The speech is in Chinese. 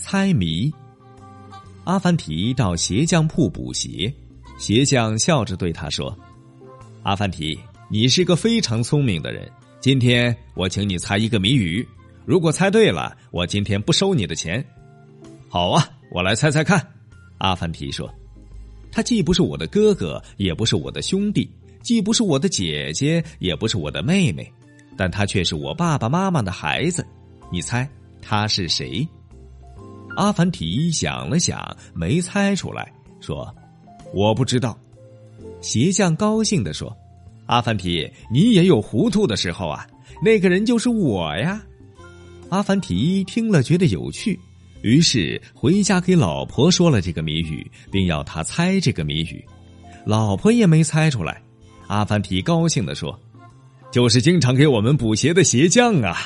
猜谜。阿凡提到鞋匠铺补鞋，鞋匠笑着对他说：“阿凡提，你是个非常聪明的人。今天我请你猜一个谜语，如果猜对了，我今天不收你的钱。”好啊，我来猜猜看。阿凡提说：“他既不是我的哥哥，也不是我的兄弟，既不是我的姐姐，也不是我的妹妹，但他却是我爸爸妈妈的孩子。你猜他是谁？”阿凡提想了想，没猜出来，说：“我不知道。”鞋匠高兴地说：“阿凡提，你也有糊涂的时候啊！那个人就是我呀！”阿凡提听了，觉得有趣，于是回家给老婆说了这个谜语，并要他猜这个谜语。老婆也没猜出来。阿凡提高兴地说：“就是经常给我们补鞋的鞋匠啊！”